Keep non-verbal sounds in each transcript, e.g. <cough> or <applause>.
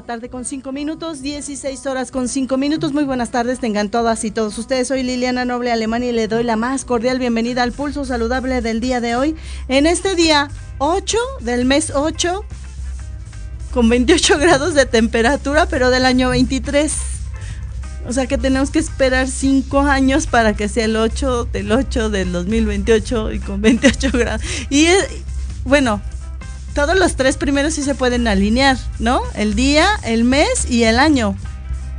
La tarde con 5 minutos, 16 horas con 5 minutos. Muy buenas tardes, tengan todas y todos ustedes. Soy Liliana Noble Alemania y le doy la más cordial bienvenida al pulso saludable del día de hoy. En este día 8 del mes 8, con 28 <laughs> grados de temperatura, pero del año 23. O sea que tenemos que esperar 5 años para que sea el 8 del 8 del 2028 y con 28 <laughs> grados. Y bueno, todos los tres primeros sí se pueden alinear, ¿no? El día, el mes y el año.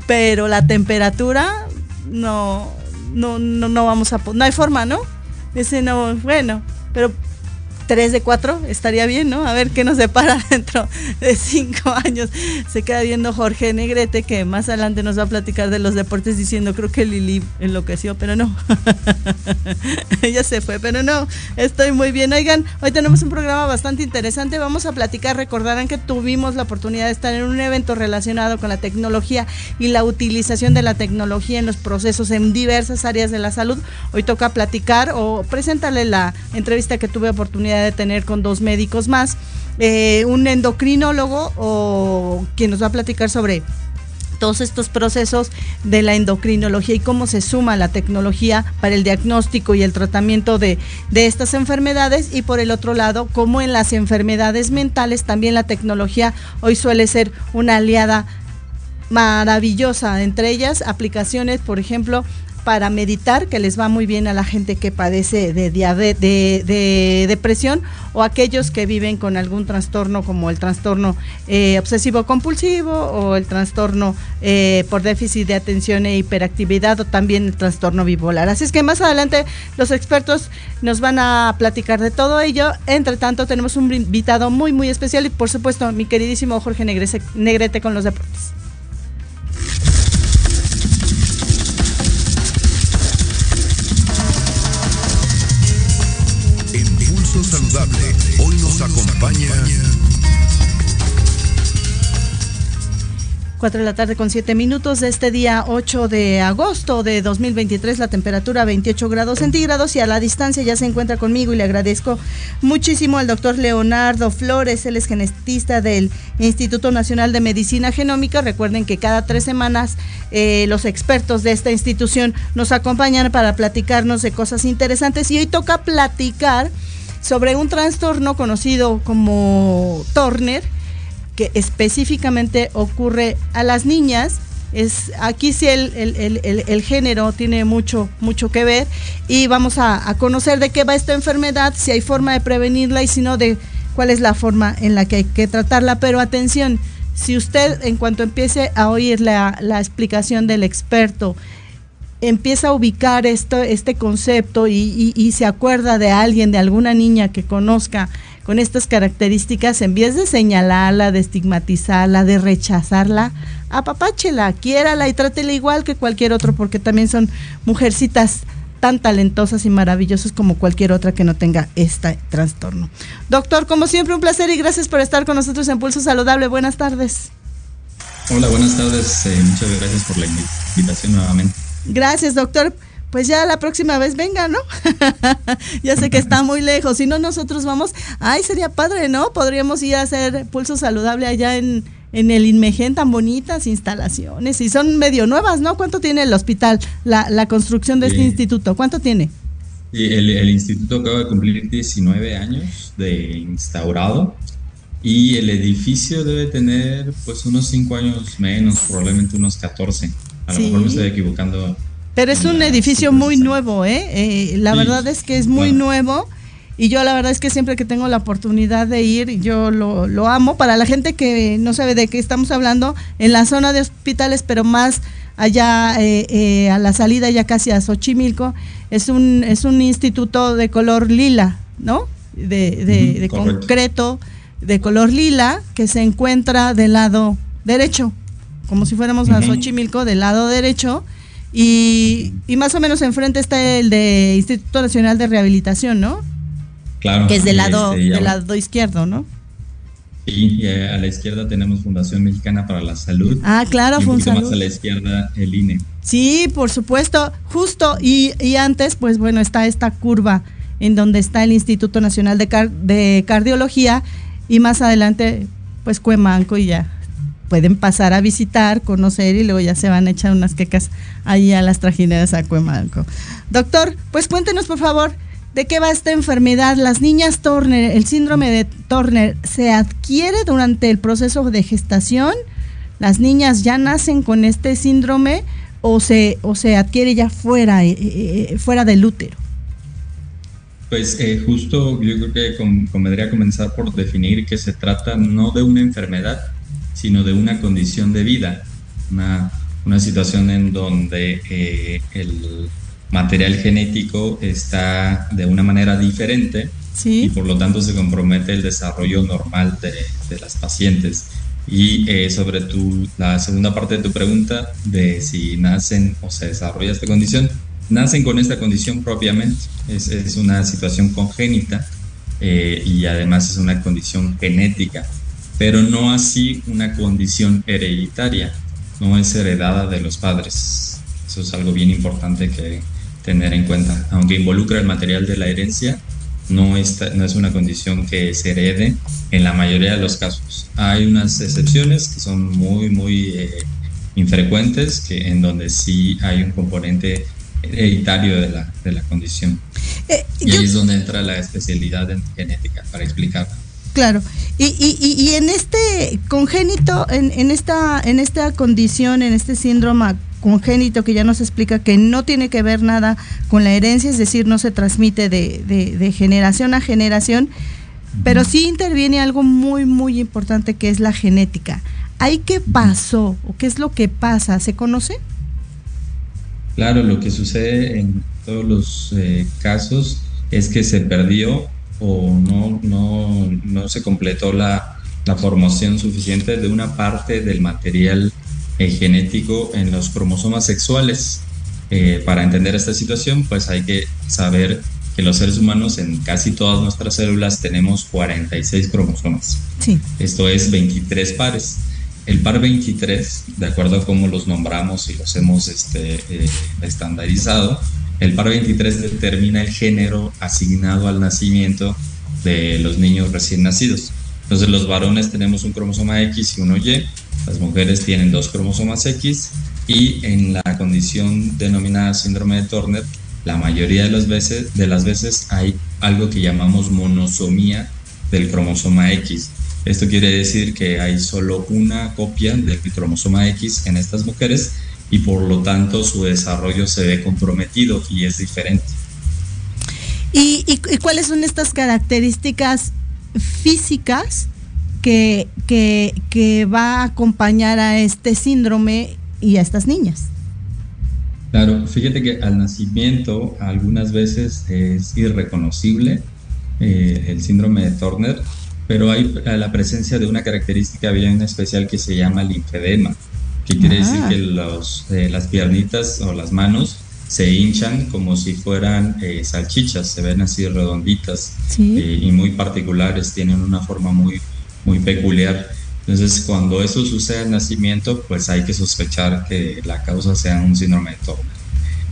Pero la temperatura no, no, no, no vamos a, no hay forma, ¿no? Ese no, bueno, pero 3 de 4 estaría bien, ¿no? A ver qué nos depara <laughs> dentro de 5 años. Se queda viendo Jorge Negrete, que más adelante nos va a platicar de los deportes diciendo, creo que Lili enloqueció, pero no. <laughs> Ella se fue, pero no, estoy muy bien. Oigan, hoy tenemos un programa bastante interesante. Vamos a platicar, recordarán que tuvimos la oportunidad de estar en un evento relacionado con la tecnología y la utilización de la tecnología en los procesos en diversas áreas de la salud. Hoy toca platicar o presentarle la entrevista que tuve oportunidad de tener con dos médicos más, eh, un endocrinólogo o quien nos va a platicar sobre todos estos procesos de la endocrinología y cómo se suma la tecnología para el diagnóstico y el tratamiento de, de, estas enfermedades. Y por el otro lado, cómo en las enfermedades mentales también la tecnología hoy suele ser una aliada maravillosa, entre ellas aplicaciones, por ejemplo, para meditar, que les va muy bien a la gente que padece de, de, depresión o aquellos que viven con algún trastorno como el trastorno eh, obsesivo compulsivo o el trastorno eh, por déficit de atención e hiperactividad o también el trastorno bipolar. Así es que más adelante los expertos nos van a platicar de todo ello. Entre tanto tenemos un invitado muy muy especial y por supuesto mi queridísimo Jorge Negrete con los deportes. Acompaña 4 de la tarde con 7 minutos de este día 8 de agosto de 2023, la temperatura 28 grados centígrados y a la distancia ya se encuentra conmigo y le agradezco muchísimo al doctor Leonardo Flores, él es genetista del Instituto Nacional de Medicina Genómica. Recuerden que cada tres semanas eh, los expertos de esta institución nos acompañan para platicarnos de cosas interesantes y hoy toca platicar sobre un trastorno conocido como Turner que específicamente ocurre a las niñas. Es, aquí sí el, género tiene mucho, mucho que ver y vamos a, conocer de qué va esta enfermedad, si hay forma de prevenirla y si no, de cuál es la forma en la que hay que tratarla. Pero atención, si usted en cuanto empiece a oír la, la explicación del experto, empieza a ubicar esto, este concepto y, y se acuerda de alguien, de alguna niña que conozca con estas características, en vez de señalarla, de estigmatizarla, de rechazarla, apapáchela, quiérala y trátela igual que cualquier otro, porque también son mujercitas tan talentosas y maravillosas como cualquier otra que no tenga este trastorno. Doctor, como siempre, un placer y gracias por estar con nosotros en Pulso Saludable. Buenas tardes. Hola, buenas tardes. Eh, muchas gracias por la invitación nuevamente. Gracias, doctor pues ya la próxima vez venga, ¿no? <laughs> ya sé que está muy lejos. Si no, nosotros vamos. Ay, sería padre, ¿no? Podríamos ir a hacer pulso saludable allá en, en el Inmegen, tan bonitas instalaciones. Y son medio nuevas, ¿no? ¿Cuánto tiene el hospital, la, la construcción de este instituto? ¿Cuánto tiene? el, el, instituto acaba de cumplir 19 años de instaurado. Y el edificio debe tener pues unos 5 años menos, probablemente unos 14. A lo mejor me estoy equivocando Pero es un edificio muy nuevo, ¿eh? eh la verdad es que es muy nuevo y yo la verdad es que siempre que tengo la oportunidad de ir, yo lo, lo amo. Para la gente que no sabe de qué estamos hablando, en la zona de hospitales, pero más allá eh, eh, a la salida ya casi a Xochimilco, es un, es un instituto de color lila, ¿no? De, de, concreto, de color lila, que se encuentra del lado derecho, como si fuéramos a Xochimilco, del lado derecho. Y, y, más o menos enfrente está el de Instituto Nacional de Rehabilitación, ¿no? Claro. Que es del lado, del lado izquierdo, ¿no? Sí, a la izquierda tenemos Fundación Mexicana para la Salud. Ah, claro, y más a la izquierda el INE. Sí, por supuesto, justo. Y, y, antes, pues bueno, está esta curva en donde está el Instituto Nacional de, de Cardiología y más adelante, pues Cuemanco y ya pueden pasar a visitar, conocer y luego ya se van a echar unas quecas ahí a las trajineras a Cuemanco. Doctor, pues cuéntenos por favor ¿De qué va esta enfermedad? Las niñas Turner, el síndrome de Turner, ¿se adquiere durante el proceso de gestación? ¿Las niñas ya nacen con este síndrome o se, o se adquiere ya fuera, eh, eh, fuera del útero? Pues eh, justo yo creo que convendría comenzar por definir que se trata no de una enfermedad, sino de una condición de vida, una, una situación en donde el material genético está de una manera diferente y por lo tanto se compromete el desarrollo normal de, las pacientes. Y eh, sobre tu, la segunda parte de tu pregunta de si nacen o se desarrolla esta condición, nacen con esta condición propiamente, es, es una situación congénita eh, y además es una condición genética, pero no así una condición hereditaria, no es heredada de los padres. Eso es algo bien importante que, tener en cuenta. Aunque involucra el material de la herencia, no, está, no es una condición que se herede en la mayoría de los casos. Hay unas excepciones que son muy, muy eh, infrecuentes, que, en donde sí hay un componente hereditario de la, de la condición. Eh, y ahí es donde entra la especialidad en genética para explicarlo. Claro, y, y, y, en este congénito, en, en, esta, en esta condición, en este síndrome congénito que ya nos explica que no tiene que ver nada con la herencia, es decir, no se transmite de, de, generación a generación, pero sí interviene algo muy, muy importante que es la genética. ¿Ahí qué pasó o qué es lo que pasa? ¿Se conoce? Claro, lo que sucede en todos los eh, casos es que se perdió o no, no, no se completó la, la formación suficiente de una parte del material genético en los cromosomas sexuales. Eh, para entender esta situación, pues hay que saber que los seres humanos en casi todas nuestras células tenemos 46 cromosomas. Sí. Esto es 23 pares. El par 23, de acuerdo a cómo los nombramos y los hemos este, eh, estandarizado, el par 23 determina el género asignado al nacimiento de los niños recién nacidos. Entonces los varones tenemos un cromosoma X y uno Y, las mujeres tienen dos cromosomas X y en la condición denominada síndrome de Turner, la mayoría de las veces, hay algo que llamamos monosomía del cromosoma X. Esto quiere decir que hay solo una copia del cromosoma X en estas mujeres y por lo tanto su desarrollo se ve comprometido y es diferente. ¿Y, y cuáles son estas características físicas que, que, va a acompañar a este síndrome y a estas niñas. Claro, fíjate que al nacimiento algunas veces es irreconocible eh, el síndrome de Turner, pero hay la presencia de una característica bien especial que se llama linfedema, que quiere decir ah. que los, eh, las piernitas o las manos se hinchan como si fueran eh, salchichas, se ven así redonditas y muy particulares, tienen una forma muy, muy peculiar. Entonces, cuando eso sucede al nacimiento, pues hay que sospechar que la causa sea un síndrome de Turner.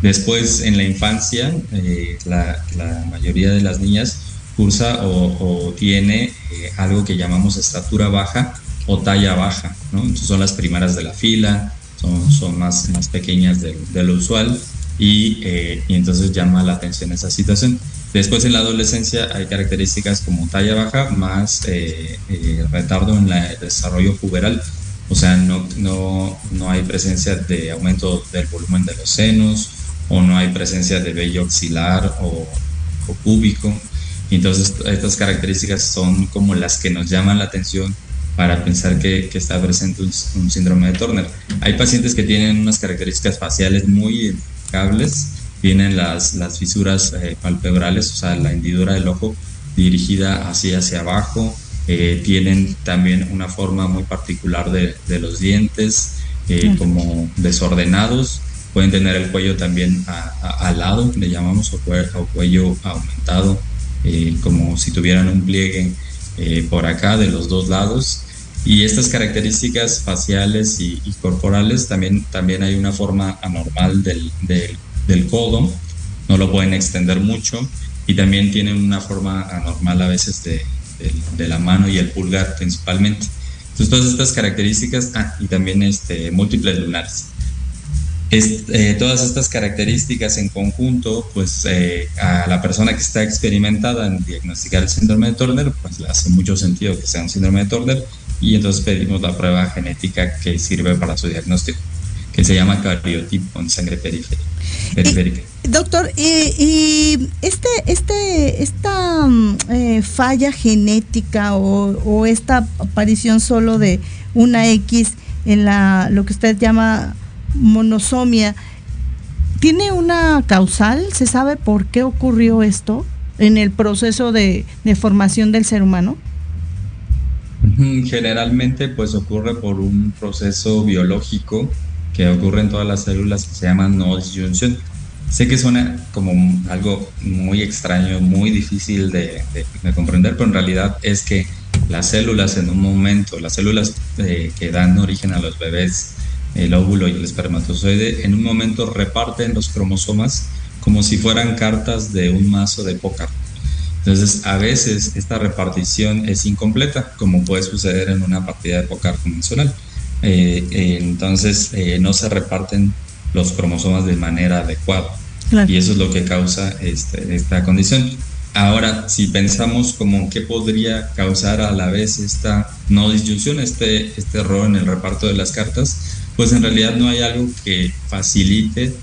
Después, en la infancia, eh, la, mayoría de las niñas cursa o, tiene eh, algo que llamamos estatura baja o talla baja, ¿no? Entonces son las primeras de la fila, son, son más, más pequeñas de, lo usual y, eh, y entonces llama la atención esa situación. Después en la adolescencia hay características como talla baja más eh, eh, retardo en el desarrollo puberal, o sea, no, no, no hay presencia de aumento del volumen de los senos o no hay presencia de vello axilar o, o púbico. Entonces estas características son como las que nos llaman la atención para pensar que, que está presente un, síndrome de Turner. Hay pacientes que tienen unas características faciales muy identificables, tienen las, las fisuras eh, palpebrales, o sea, la hendidura del ojo dirigida así hacia abajo, eh, tienen también una forma muy particular de, de los dientes, eh, como desordenados, pueden tener el cuello también al lado, le llamamos, o, cuello aumentado, como si tuvieran un pliegue por acá de los dos lados. Y estas características faciales y, corporales también, también hay una forma anormal del, del, del codo, no lo pueden extender mucho y también tienen una forma anormal a veces de, de, la mano y el pulgar principalmente. Entonces todas estas características, ah, y también este, múltiples lunares. Eh, todas estas características en conjunto, pues eh, a la persona que está experimentada en diagnosticar el síndrome de Turner, pues le hace mucho sentido que sea un síndrome de Turner y entonces pedimos la prueba genética que sirve para su diagnóstico que se llama cariotipo en sangre periférica. doctor, y, este, este, esta mm, eh, falla genética o, esta aparición solo de una X en la lo que usted llama monosomia, ¿tiene una causal? ¿Se sabe por qué ocurrió esto en el proceso de formación del ser humano? Generalmente pues ocurre por un proceso biológico que ocurre en todas las células que se llama no disyunción. Sé que suena como algo muy extraño, muy difícil de, comprender, pero en realidad es que las células en un momento, las células eh, que dan origen a los bebés, el óvulo y el espermatozoide, en un momento reparten los cromosomas como si fueran cartas de un mazo de póker. Entonces, a veces esta repartición es incompleta, como puede suceder en una partida de póker convencional. Eh, eh, entonces eh, no se reparten los cromosomas de manera adecuada. Y eso es lo que causa este, esta condición. Ahora, si pensamos como qué podría causar a la vez esta no disyunción, este, este error en el reparto de las cartas, pues en realidad no hay algo que facilite,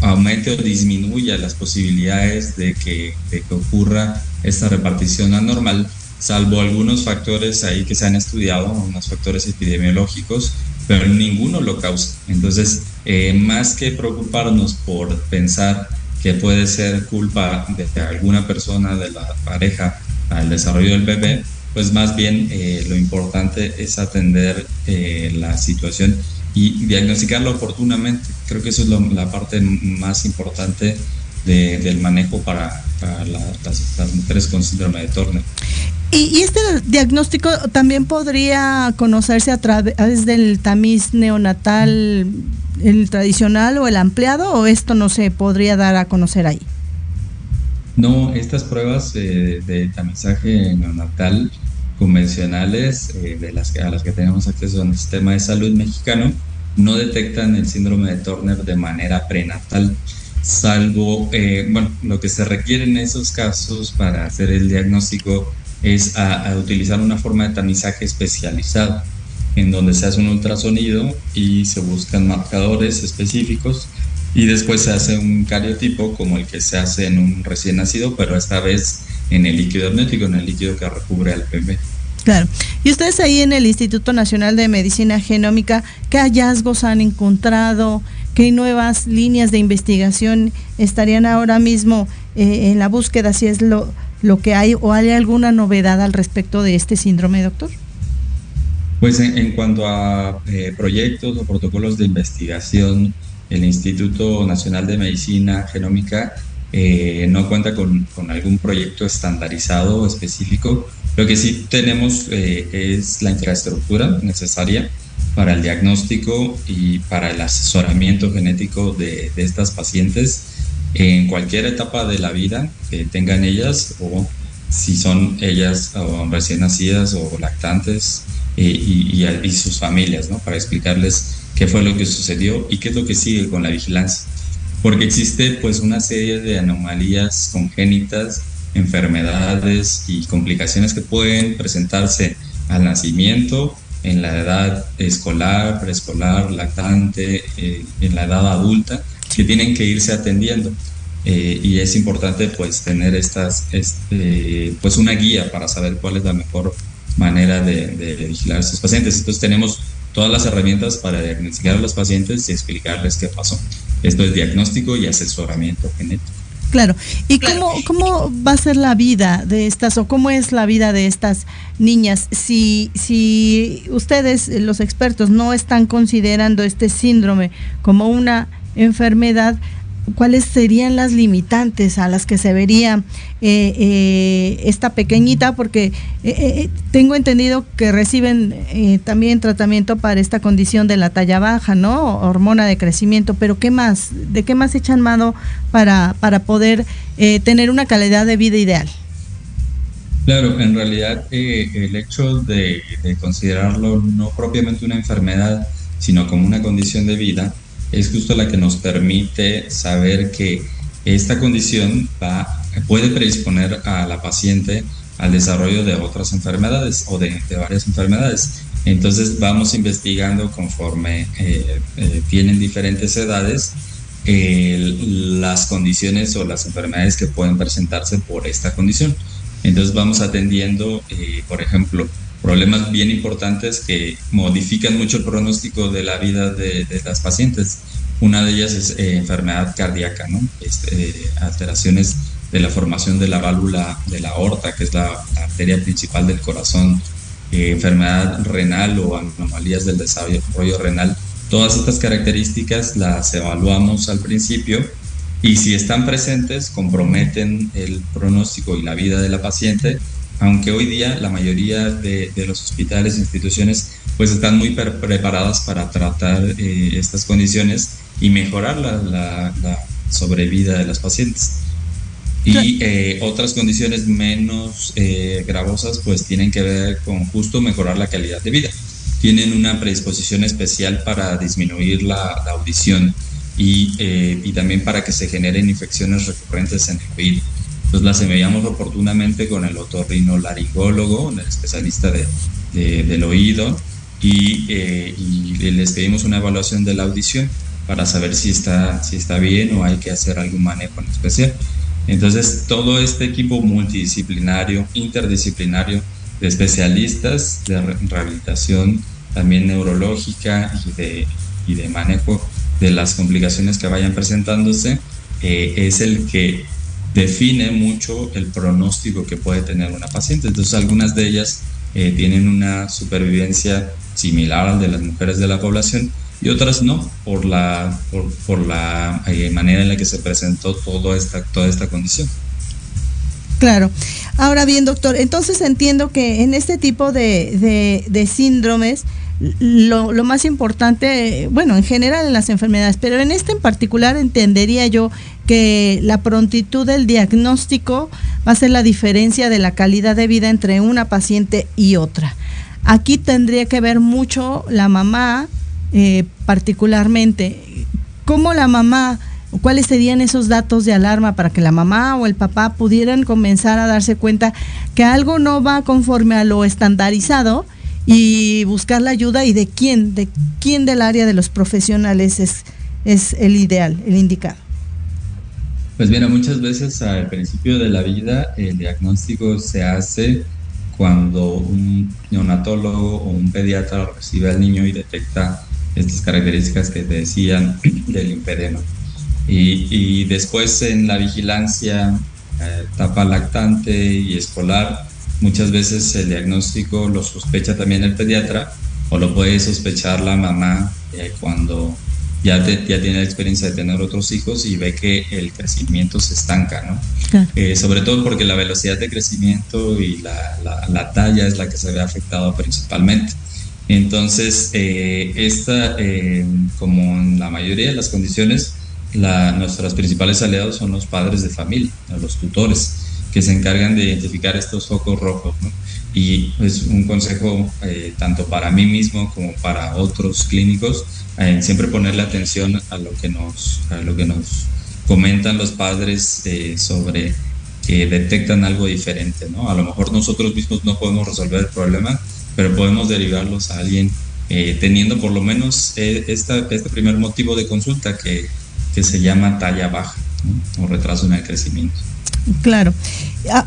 aumente o disminuya las posibilidades de que, de que ocurra esta repartición anormal salvo algunos factores ahí que se han estudiado, unos factores epidemiológicos, pero ninguno lo causa. Entonces, eh, más que preocuparnos por pensar que puede ser culpa de alguna persona de la pareja al desarrollo del bebé, pues más bien eh, lo importante es atender eh, la situación y diagnosticarlo oportunamente. Creo que eso es la parte más importante del manejo para, las, las, mujeres con síndrome de Turner. ¿Y, este diagnóstico también podría conocerse a través del tamiz neonatal, el tradicional o el ampliado, o esto no se podría dar a conocer ahí? No, estas pruebas de tamizaje neonatal convencionales eh, de las a las que tenemos acceso en el sistema de salud mexicano no detectan el síndrome de Turner de manera prenatal, salvo, eh, bueno, lo que se requiere en esos casos para hacer el diagnóstico es a, utilizar una forma de tamizaje especializado, en donde se hace un ultrasonido y se buscan marcadores específicos y después se hace un cariotipo como el que se hace en un recién nacido, pero esta vez en el líquido amniótico, en el líquido que recubre al bebé. Claro. Y ustedes ahí en el Instituto Nacional de Medicina Genómica, ¿qué hallazgos han encontrado? ¿Qué nuevas líneas de investigación estarían ahora mismo eh, en la búsqueda, si es lo, que hay o hay alguna novedad al respecto de este síndrome, doctor? Pues en, cuanto a eh, proyectos o protocolos de investigación, el Instituto Nacional de Medicina Genómica eh, no cuenta con, algún proyecto estandarizado específico. Lo que sí tenemos eh, es la infraestructura necesaria para el diagnóstico y para el asesoramiento genético de, de estas pacientes en cualquier etapa de la vida que tengan ellas o si son ellas recién nacidas o lactantes eh, y, y, sus familias, ¿no? Para explicarles qué fue lo que sucedió y qué es lo que sigue con la vigilancia. Porque existe pues una serie de anomalías congénitas, enfermedades y complicaciones que pueden presentarse al nacimiento, en la edad escolar, preescolar, lactante, eh, en la edad adulta, que tienen que irse atendiendo. Eh, y es importante pues tener estas, este, pues una guía para saber cuál es la mejor manera de, vigilar a estos pacientes. Entonces tenemos todas las herramientas para diagnosticar a los pacientes y explicarles qué pasó. Esto es diagnóstico y asesoramiento genético. Claro. ¿Y cómo, cómo va a ser la vida de estas o cómo es la vida de estas niñas si, si ustedes, los expertos, no están considerando este síndrome como una enfermedad? Cuáles serían las limitantes a las que se vería eh, eh, esta pequeñita, porque eh, tengo entendido que reciben también tratamiento para esta condición de la talla baja, ¿no? Hormona de crecimiento, pero ¿qué más? ¿De qué más echan mano para, para poder tener una calidad de vida ideal? Claro, en realidad el hecho de considerarlo no propiamente una enfermedad, sino como una condición de vida, es justo la que nos permite saber que esta condición va, puede predisponer a la paciente al desarrollo de otras enfermedades o de, varias enfermedades. Entonces vamos investigando conforme eh, eh, tienen diferentes edades las condiciones o las enfermedades que pueden presentarse por esta condición. Entonces vamos atendiendo, eh, por ejemplo, problemas bien importantes que modifican mucho el pronóstico de la vida de, las pacientes. Una de ellas es eh, enfermedad cardíaca, ¿no? Este, alteraciones de la formación de la válvula de la aorta, que es la, arteria principal del corazón, eh, enfermedad renal o anomalías del desarrollo renal. Todas estas características las evaluamos al principio y si están presentes comprometen el pronóstico y la vida de la paciente aunque hoy día la mayoría de, los hospitales e instituciones pues están muy preparadas para tratar eh, estas condiciones y mejorar la, sobrevida de los pacientes. Y eh, otras condiciones menos eh, gravosas pues tienen que ver con justo mejorar la calidad de vida. Tienen una predisposición especial para disminuir la, audición y, y, también para que se generen infecciones recurrentes en el oído. Entonces las enviamos oportunamente con el otorrinolaringólogo, el especialista de, del oído, eh, y, les pedimos una evaluación de la audición para saber si está, si está bien o hay que hacer algún manejo en especial. Entonces, todo este equipo multidisciplinario, interdisciplinario de especialistas de rehabilitación, también neurológica y de, y de manejo de las complicaciones que vayan presentándose, eh, es el que define mucho el pronóstico que puede tener una paciente. Entonces algunas de ellas eh, tienen una supervivencia similar al de las mujeres de la población y otras no, por la, por, la eh, manera en la que se presentó toda esta, toda esta condición. Claro. Ahora bien, doctor, entonces entiendo que en este tipo de, de, síndromes, lo, lo, más importante, bueno, en general en las enfermedades, pero en este en particular entendería yo que la prontitud del diagnóstico va a ser la diferencia de la calidad de vida entre una paciente y otra. Aquí tendría que ver mucho la mamá, eh, particularmente, cómo la mamá, cuáles serían esos datos de alarma para que la mamá o el papá pudieran comenzar a darse cuenta que algo no va conforme a lo estandarizado y buscar la ayuda y de quién, de quién del área de los profesionales es, es el ideal, el indicado. Pues mira, muchas veces al principio de la vida el diagnóstico se hace cuando un neonatólogo o un pediatra recibe al niño y detecta estas características que te decían <clears throat> del impedema. Y, después en la vigilancia, eh, etapa lactante y escolar, muchas veces el diagnóstico lo sospecha también el pediatra o lo puede sospechar la mamá eh, cuando ya, ya tiene la experiencia de tener otros hijos y ve que el crecimiento se estanca, ¿no? Eh, sobre todo porque la velocidad de crecimiento y la, la, talla es la que se ve afectada principalmente. Entonces, eh, esta, eh, como en la mayoría de las condiciones, la, nuestros principales aliados son los padres de familia, los tutores, que se encargan de identificar estos focos rojos. ¿no? Y es un consejo tanto para mí mismo como para otros clínicos, siempre ponerle atención a lo que nos, a lo que nos comentan los padres eh, sobre que detectan algo diferente, ¿no? A lo mejor nosotros mismos no podemos resolver el problema, pero podemos derivarlos a alguien eh, teniendo por lo menos eh, esta, este primer motivo de consulta que, que se llama talla baja o retraso en el crecimiento. Claro.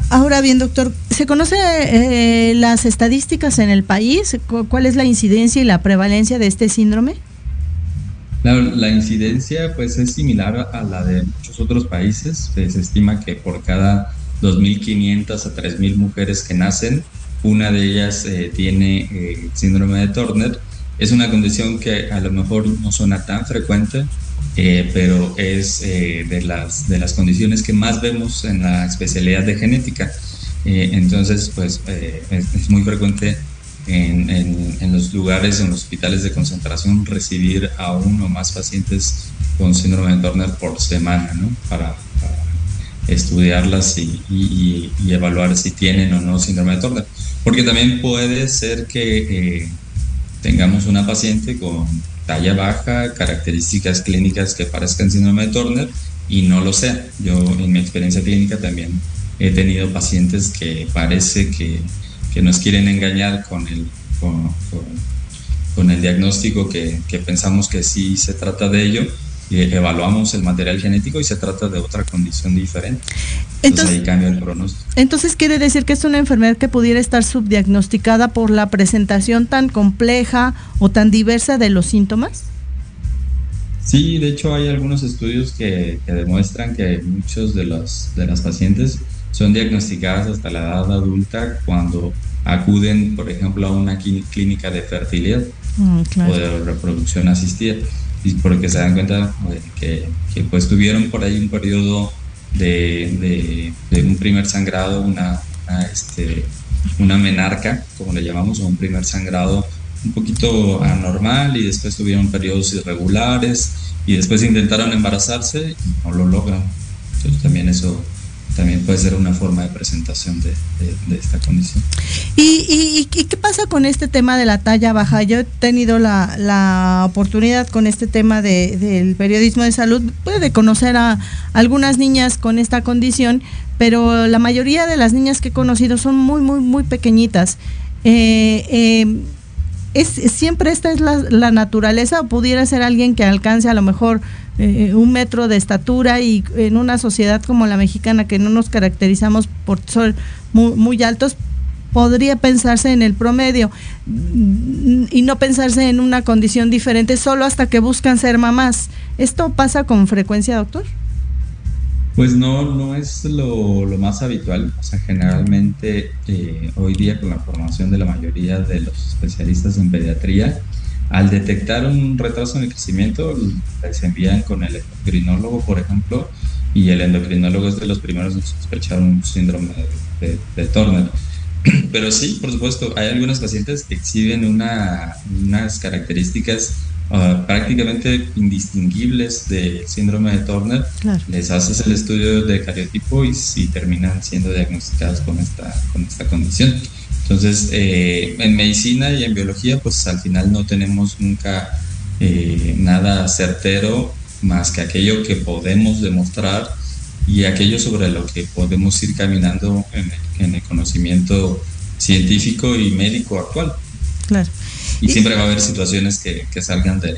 Ahora bien, doctor, ¿se conoce eh, las estadísticas en el país? ¿Cuál es la incidencia y la prevalencia de este síndrome? La, incidencia pues es similar a la de muchos otros países. Se estima que por cada 2.500 a 3.000 mujeres que nacen, una de ellas eh, tiene eh, síndrome de Turner. Es una condición que a lo mejor no suena tan frecuente, eh, pero es de, las, de las condiciones que más vemos en la especialidad de genética. entonces, pues es, muy frecuente en, en, los lugares, en los hospitales de concentración, recibir a uno o más pacientes con síndrome de Turner por semana, ¿no? Para, estudiarlas y, evaluar si tienen o no síndrome de Turner. Porque también puede ser que eh, tengamos una paciente con talla baja, características clínicas que parezcan síndrome de Turner y no lo sea. Yo en mi experiencia clínica también he tenido pacientes que parece que, que nos quieren engañar con el, con, con, el diagnóstico que, que pensamos que sí se trata de ello evaluamos el material genético y se trata de otra condición diferente. Entonces, ahí cambia el pronóstico. Entonces quiere decir que es una enfermedad que pudiera estar subdiagnosticada por la presentación tan compleja o tan diversa de los síntomas. Sí, de hecho hay algunos estudios que, demuestran que muchos de, los, de las pacientes son diagnosticadas hasta la edad adulta cuando acuden, por ejemplo, a una clínica de fertilidad mm, o de reproducción asistida y porque se dan cuenta que, que, pues tuvieron por ahí un periodo de, de, un primer sangrado, una, este, una menarca, como le llamamos, o un primer sangrado un poquito anormal y después tuvieron periodos irregulares y después intentaron embarazarse y no lo logran. Entonces también eso también puede ser una forma de presentación de, esta condición. ¿Y, qué pasa con este tema de la talla baja? Yo he tenido la, oportunidad con este tema del periodismo de salud pues, de conocer a algunas niñas con esta condición, pero la mayoría de las niñas que he conocido son muy, muy, muy pequeñitas. Eh, eh, es, siempre esta es la, naturaleza o pudiera ser alguien que alcance a lo mejor eh, un metro de estatura y en una sociedad como la mexicana que no nos caracterizamos por ser muy, muy altos podría pensarse en el promedio y no pensarse en una condición diferente solo hasta que buscan ser mamás. ¿Esto pasa con frecuencia, doctor? Pues no, no es lo, más habitual. O sea, generalmente eh, hoy día con la formación de la mayoría de los especialistas en pediatría, al detectar un retraso en el crecimiento, se envían con el endocrinólogo, por ejemplo, y el endocrinólogo es de los primeros en sospechar un síndrome de, de, Turner. <clears throat> Pero sí, por supuesto, hay algunos pacientes que exhiben una, unas características Prácticamente indistinguibles del síndrome de Turner, les haces el estudio de cariotipo y, si terminan siendo diagnosticadas con esta, con esta condición. Entonces, eh, en medicina y en biología, pues al final no tenemos nunca eh, nada certero más que aquello que podemos demostrar y aquello sobre lo que podemos ir caminando en el, en el conocimiento científico y médico actual. Claro. Y, siempre va a haber situaciones que, que salgan de,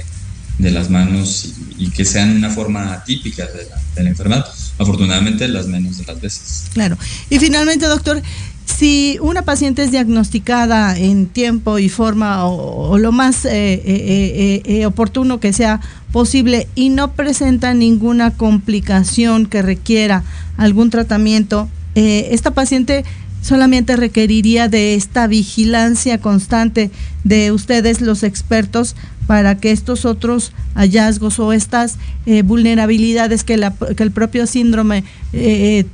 de, las manos y, que sean una forma típica de la, de la, enfermedad. Afortunadamente, las menos de las veces. Claro. Y finalmente, doctor, si una paciente es diagnosticada en tiempo y forma o, lo más eh, eh, eh, oportuno que sea posible y no presenta ninguna complicación que requiera algún tratamiento, esta paciente solamente requeriría de esta vigilancia constante de ustedes los expertos para que estos otros hallazgos o estas eh, vulnerabilidades que, el propio síndrome eh,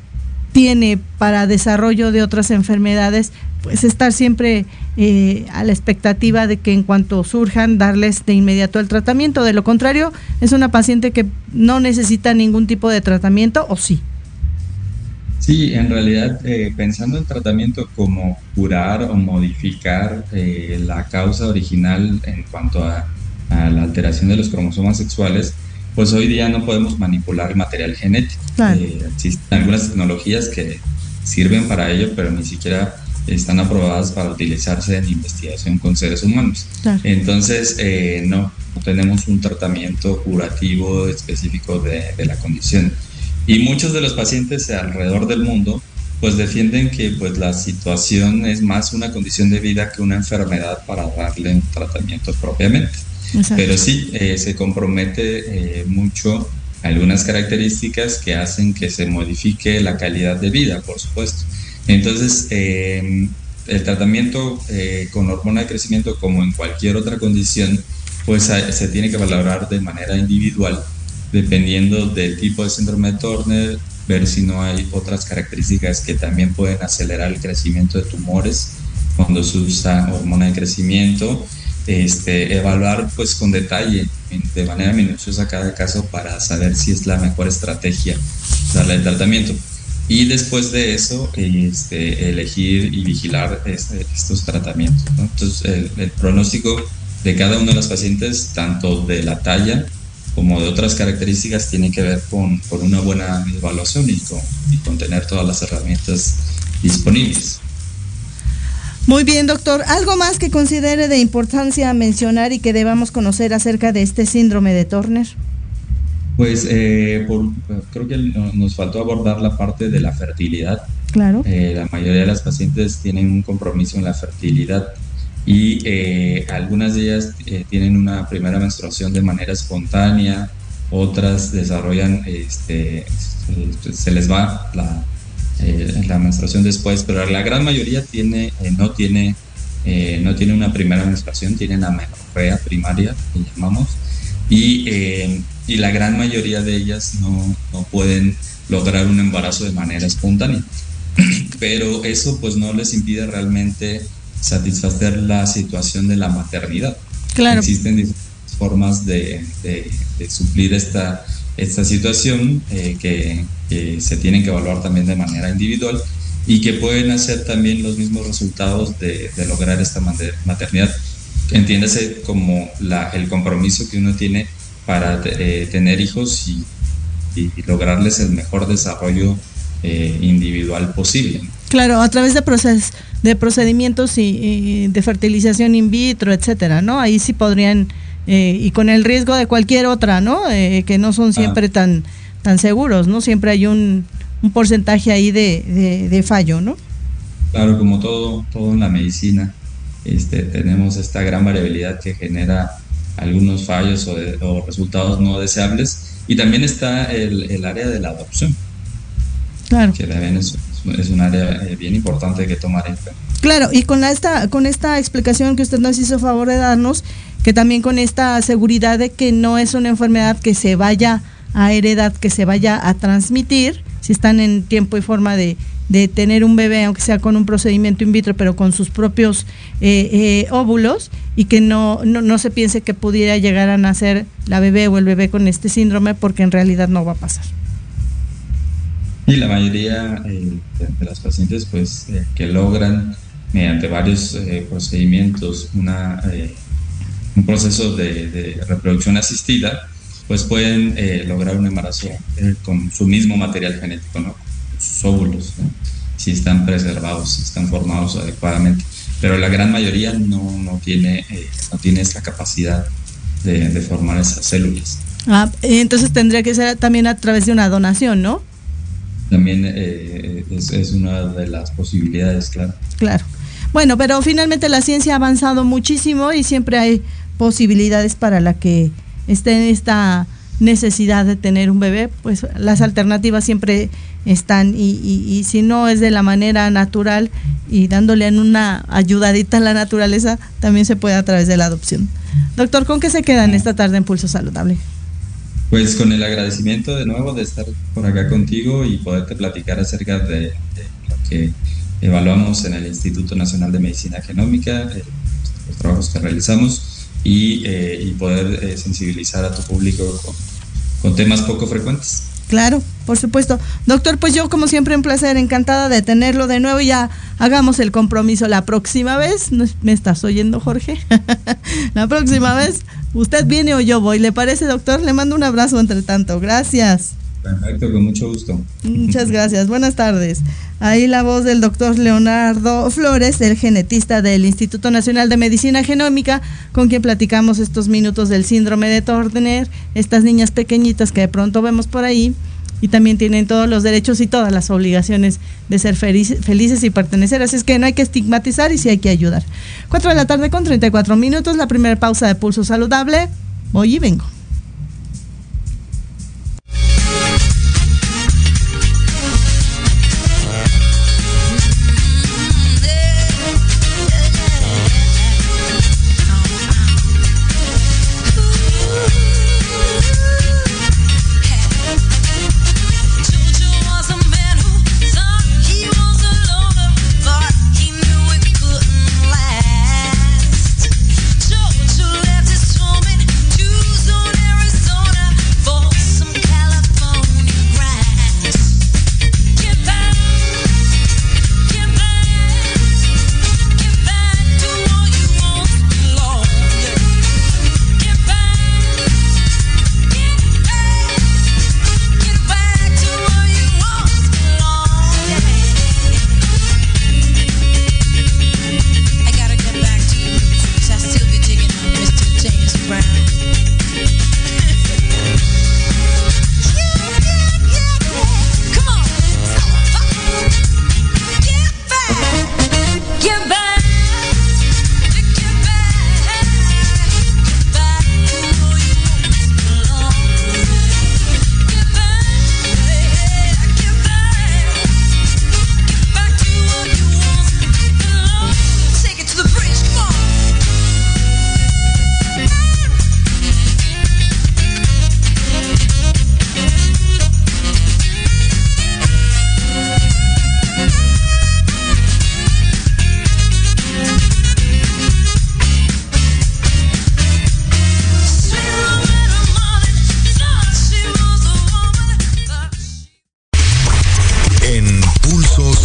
tiene para desarrollo de otras enfermedades, pues estar siempre eh, a la expectativa de que en cuanto surjan darles de inmediato el tratamiento. De lo contrario, es una paciente que no necesita ningún tipo de tratamiento o sí. Sí, en realidad, eh, pensando en tratamiento como curar o modificar eh, la causa original en cuanto a, la alteración de los cromosomas sexuales, pues hoy día no podemos manipular material genético. Eh, existen algunas tecnologías que sirven para ello, pero ni siquiera están aprobadas para utilizarse en investigación con seres humanos. Entonces, eh, no, tenemos un tratamiento curativo específico de, de, la condición. Y muchos de los pacientes alrededor del mundo pues defienden que pues la situación es más una condición de vida que una enfermedad para darle un tratamiento propiamente. Pero sí, eh, se compromete eh, mucho algunas características que hacen que se modifique la calidad de vida, por supuesto. Entonces, eh, el tratamiento con hormona de crecimiento, como en cualquier otra condición, pues se tiene que valorar de manera individual, dependiendo del tipo de síndrome de Turner, ver si no hay otras características que también pueden acelerar el crecimiento de tumores cuando se usa hormona de crecimiento, este, evaluar pues con detalle, de manera minuciosa cada caso para saber si es la mejor estrategia darle el tratamiento. Y después de eso, este, elegir y vigilar este, estos tratamientos. Entonces, el, el pronóstico de cada uno de los pacientes, tanto de la talla como de otras características, tiene que ver con, una buena evaluación y con, tener todas las herramientas disponibles. Muy bien, doctor. ¿Algo más que considere de importancia mencionar y que debamos conocer acerca de este síndrome de Turner? Pues eh, creo que nos faltó abordar la parte de la fertilidad. Claro. Eh, la mayoría de las pacientes tienen un compromiso en la fertilidad y eh, algunas de ellas eh, tienen una primera menstruación de manera espontánea, otras desarrollan, este, se les va la, eh, la menstruación después, pero la gran mayoría tiene, no, tiene, no tiene una primera menstruación, tienen amenorrea primaria, que llamamos, y, y, la gran mayoría de ellas no, no pueden lograr un embarazo de manera espontánea. <clears throat> Pero eso pues no les impide realmente satisfacer la situación de la maternidad. Claro. Existen diferentes formas de, suplir esta, esta situación eh, que, se tienen que evaluar también de manera individual y que pueden hacer también los mismos resultados de, lograr esta maternidad. Entiéndase como la, el compromiso que uno tiene para eh, tener hijos y, lograrles el mejor desarrollo eh, individual posible. Claro, a través de procesos de procedimientos y, de fertilización in vitro, etcétera, ¿no? Ahí sí podrían eh, y con el riesgo de cualquier otra, ¿no? Eh, que no son siempre ah. tan tan seguros, ¿no? Siempre hay un, un porcentaje ahí de, de, fallo, ¿no? Claro, como todo todo en la medicina, este, tenemos esta gran variabilidad que genera algunos fallos o, resultados no deseables y también está el, el área de la adopción. Claro. Que también es es un área eh, bien importante que tomar. Claro, y con esta, con esta explicación que usted nos hizo favor de darnos, que también con esta seguridad de que no es una enfermedad que se vaya a heredad, que se vaya a transmitir, si están en tiempo y forma de, tener un bebé, aunque sea con un procedimiento in vitro, pero con sus propios eh, eh, óvulos, y que no, no, no se piense que pudiera llegar a nacer la bebé o el bebé con este síndrome, porque en realidad no va a pasar. Y la mayoría eh, de, las pacientes pues eh, que logran mediante varios eh, procedimientos una, un proceso de, reproducción asistida, pues pueden lograr un embarazo con su mismo material genético, ¿no? sus óvulos, si están preservados, si están formados adecuadamente. Pero la gran mayoría no, no tiene, no tiene esta capacidad de, de formar esas células. Ah, entonces tendría que ser también a través de una donación, ¿no? También eh, es, una de las posibilidades, claro. Claro. Bueno, pero finalmente la ciencia ha avanzado muchísimo y siempre hay posibilidades para la que esté en esta necesidad de tener un bebé, pues las alternativas siempre están y, y, si no es de la manera natural y dándole en una ayudadita a la naturaleza, también se puede a través de la adopción. Doctor, ¿con qué se quedan esta tarde en Pulso Saludable? Pues con el agradecimiento de nuevo de estar por acá contigo y poderte platicar acerca de, lo que evaluamos en el Instituto Nacional de Medicina Genómica, eh, los trabajos que realizamos y, eh, poder eh, sensibilizar a tu público con, temas poco frecuentes. Claro, por supuesto. Doctor, pues yo como siempre un placer, encantada de tenerlo de nuevo. Ya hagamos el compromiso la próxima vez. ¿Me estás oyendo, Jorge? <laughs> la próxima vez Usted viene o yo voy. ¿Le parece, doctor? Le mando un abrazo entre tanto. Gracias. Perfecto, con mucho gusto. Muchas gracias. Buenas tardes. Ahí la voz del doctor Leonardo Flores, el genetista del Instituto Nacional de Medicina Genómica, con quien platicamos estos minutos del síndrome de Turner, estas niñas pequeñitas que de pronto vemos por ahí y también tienen todos los derechos y todas las obligaciones de ser felices y pertenecer. Así es que no hay que estigmatizar y sí hay que ayudar. 4 de la tarde con 34 minutos, la primera pausa de pulso saludable. Voy y vengo.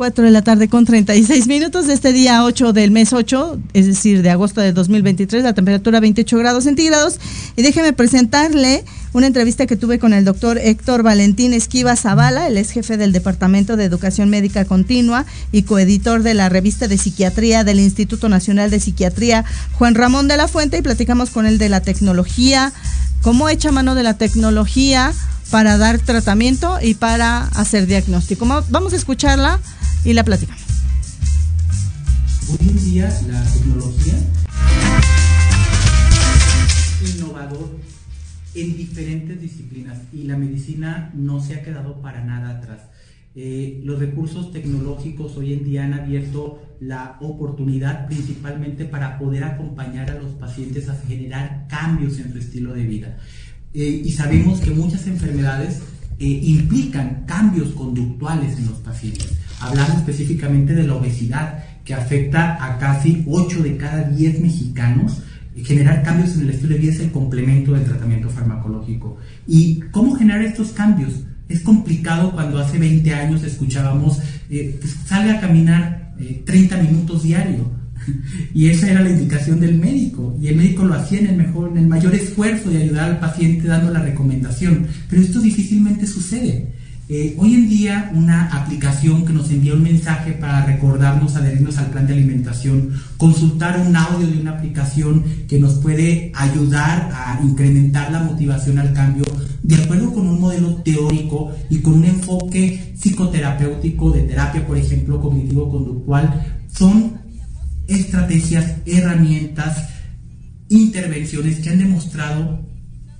4 de la tarde con 36 minutos de este día 8 del mes 8, es decir, de agosto de 2023, la temperatura 28 grados centígrados. Y déjeme presentarle una entrevista que tuve con el doctor Héctor Valentín Esquiva Zavala, el ex jefe del Departamento de Educación Médica Continua y coeditor de la revista de psiquiatría del Instituto Nacional de Psiquiatría, Juan Ramón de la Fuente, y platicamos con él de la tecnología, cómo echa mano de la tecnología para dar tratamiento y para hacer diagnóstico. Vamos a escucharla y la platicamos. Hoy en día la tecnología innovador en diferentes disciplinas y la medicina no se ha quedado para nada atrás. Eh, los recursos tecnológicos hoy en día han abierto la oportunidad principalmente para poder acompañar a los pacientes a generar cambios en su estilo de vida. Eh, y sabemos que muchas enfermedades eh, implican cambios conductuales en los pacientes. Hablando específicamente de la obesidad, que afecta a casi 8 de cada 10 mexicanos, generar cambios en el estilo de vida es el complemento del tratamiento farmacológico. ¿Y cómo generar estos cambios? Es complicado cuando hace 20 años escuchábamos, eh, pues, salga a caminar 30 minutos diario <laughs> Y esa era la indicación del médico. Y el médico lo hacía en el, mejor, en el mayor esfuerzo de ayudar al paciente dando la recomendación. Pero esto difícilmente sucede. Eh, hoy en día una aplicación que nos envía un mensaje para recordarnos adherirnos al plan de alimentación, consultar un audio de una aplicación que nos puede ayudar a incrementar la motivación al cambio, de acuerdo con un modelo teórico y con un enfoque psicoterapéutico de terapia, por ejemplo, cognitivo-conductual, son estrategias, herramientas, intervenciones que han demostrado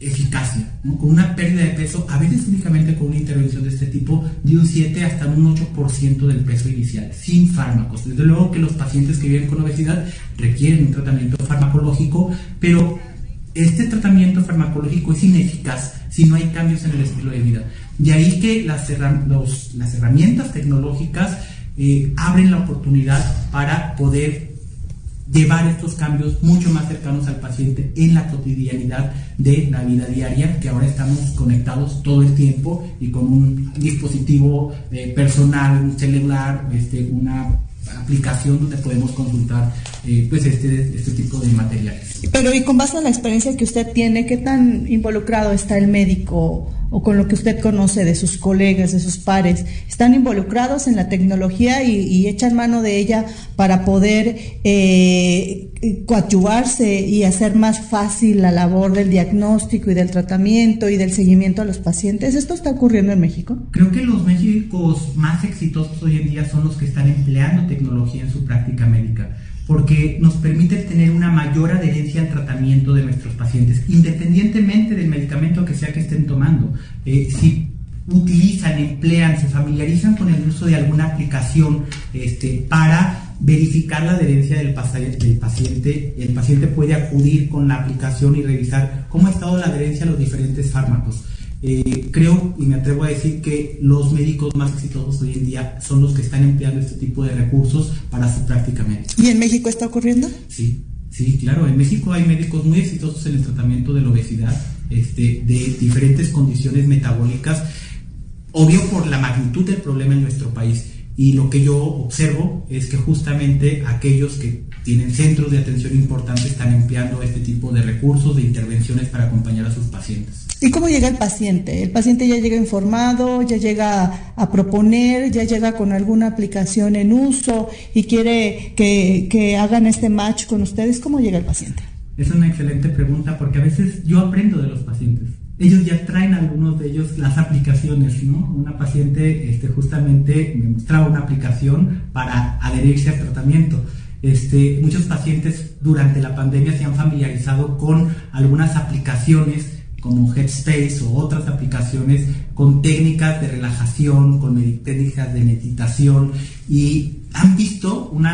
eficacia, con una pérdida de peso, a veces únicamente con una intervención de este tipo, de un 7 hasta un 8% del peso inicial, sin fármacos. Desde luego que los pacientes que viven con obesidad requieren un tratamiento farmacológico, pero este tratamiento farmacológico es ineficaz si no hay cambios en el estilo de vida. De ahí que las, herramientas tecnológicas eh, abren la oportunidad para poder llevar estos cambios mucho más cercanos al paciente en la cotidianidad de la vida diaria, que ahora estamos conectados todo el tiempo y con un dispositivo eh, personal, un celular, este, una aplicación donde podemos consultar eh, pues este, este tipo de materiales. Pero y con base en la experiencia que usted tiene, ¿qué tan involucrado está el médico o con lo que usted conoce de sus colegas, de sus pares? ¿Están involucrados en la tecnología y, echan mano de ella para poder eh, coadyuvarse y hacer más fácil la labor del diagnóstico y del tratamiento y del seguimiento a los pacientes? ¿Esto está ocurriendo en México? Creo que los médicos más exitosos hoy en día son los que están empleando tecnología en su práctica médica porque nos permite tener una mayor adherencia al tratamiento de nuestros pacientes, independientemente del medicamento que sea que estén tomando. Eh, si utilizan, emplean, se familiarizan con el uso de alguna aplicación este, para verificar la adherencia del, paciente, el paciente puede acudir con la aplicación y revisar cómo ha estado la adherencia a los diferentes fármacos. Eh, creo y me atrevo a decir que los médicos más exitosos hoy en día son los que están empleando este tipo de recursos para su práctica médica. ¿Y en México está ocurriendo? Sí, sí, claro. En México hay médicos muy exitosos en el tratamiento de la obesidad, este, de diferentes condiciones metabólicas, obvio por la magnitud del problema en nuestro país. Y lo que yo observo es que justamente aquellos que tienen centros de atención importantes están empleando este tipo de recursos, de intervenciones para acompañar a sus pacientes. ¿Y cómo llega el paciente? ¿El paciente ya llega informado, ya llega a proponer, ya llega con alguna aplicación en uso y quiere que, que hagan este match con ustedes? ¿Cómo llega el paciente? Es una excelente pregunta porque a veces yo aprendo de los pacientes ellos ya traen algunos de ellos las aplicaciones, ¿no? Una paciente este, justamente me mostraba una aplicación para adherirse al tratamiento. Este, muchos pacientes durante la pandemia se han familiarizado con algunas aplicaciones como Headspace o otras aplicaciones con técnicas de relajación, con técnicas de meditación y han visto un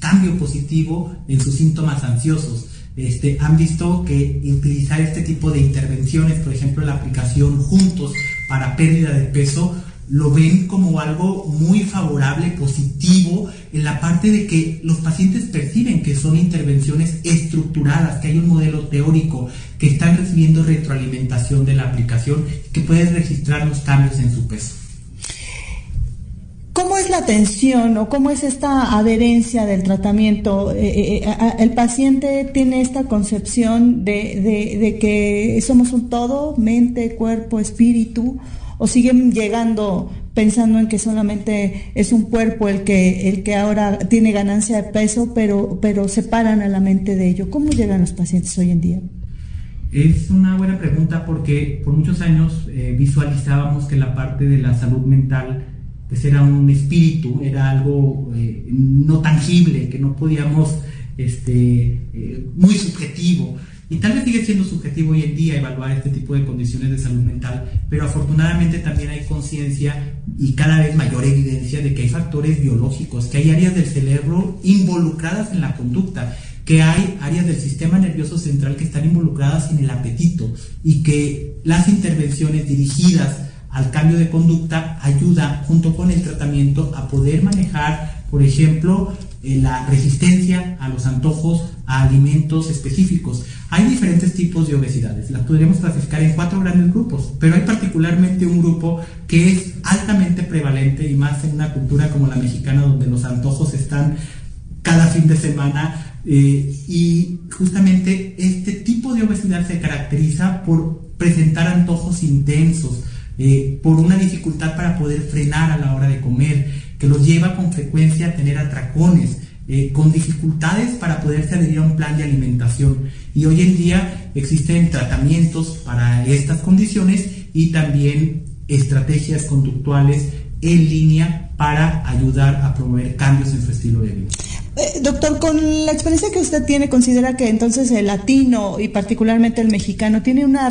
cambio positivo en sus síntomas ansiosos este, han visto que utilizar este tipo de intervenciones, por ejemplo la aplicación juntos para pérdida de peso, lo ven como algo muy favorable, positivo, en la parte de que los pacientes perciben que son intervenciones estructuradas, que hay un modelo teórico, que están recibiendo retroalimentación de la aplicación, que pueden registrar los cambios en su peso. ¿Cómo es la atención o cómo es esta adherencia del tratamiento? Eh, eh, eh, ¿El paciente tiene esta concepción de, que somos un todo, mente, cuerpo, espíritu? ¿O siguen llegando pensando en que solamente es un cuerpo el que, el que ahora tiene ganancia de peso, pero, pero separan a la mente de ello? ¿Cómo llegan los pacientes hoy en día? Es una buena pregunta porque por muchos años visualizábamos que la parte de la salud mental pues era un espíritu, era algo eh, no tangible, que no podíamos, este, eh, muy subjetivo. Y tal vez sigue siendo subjetivo hoy en día evaluar este tipo de condiciones de salud mental, pero afortunadamente también hay conciencia y cada vez mayor evidencia de que hay factores biológicos, que hay áreas del cerebro involucradas en la conducta, que hay áreas del sistema nervioso central que están involucradas en el apetito y que las intervenciones dirigidas al cambio de conducta ayuda junto con el tratamiento a poder manejar, por ejemplo, eh, la resistencia a los antojos, a alimentos específicos. Hay diferentes tipos de obesidades, las podríamos clasificar en cuatro grandes grupos, pero hay particularmente un grupo que es altamente prevalente y más en una cultura como la mexicana donde los antojos están cada fin de semana eh, y justamente este tipo de obesidad se caracteriza por presentar antojos intensos, eh, por una dificultad para poder frenar a la hora de comer, que los lleva con frecuencia a tener atracones, eh, con dificultades para poderse adherir a un plan de alimentación. Y hoy en día existen tratamientos para estas condiciones y también estrategias conductuales en línea para ayudar a promover cambios en su estilo de vida. Eh, doctor, con la experiencia que usted tiene, ¿considera que entonces el latino y particularmente el mexicano tiene una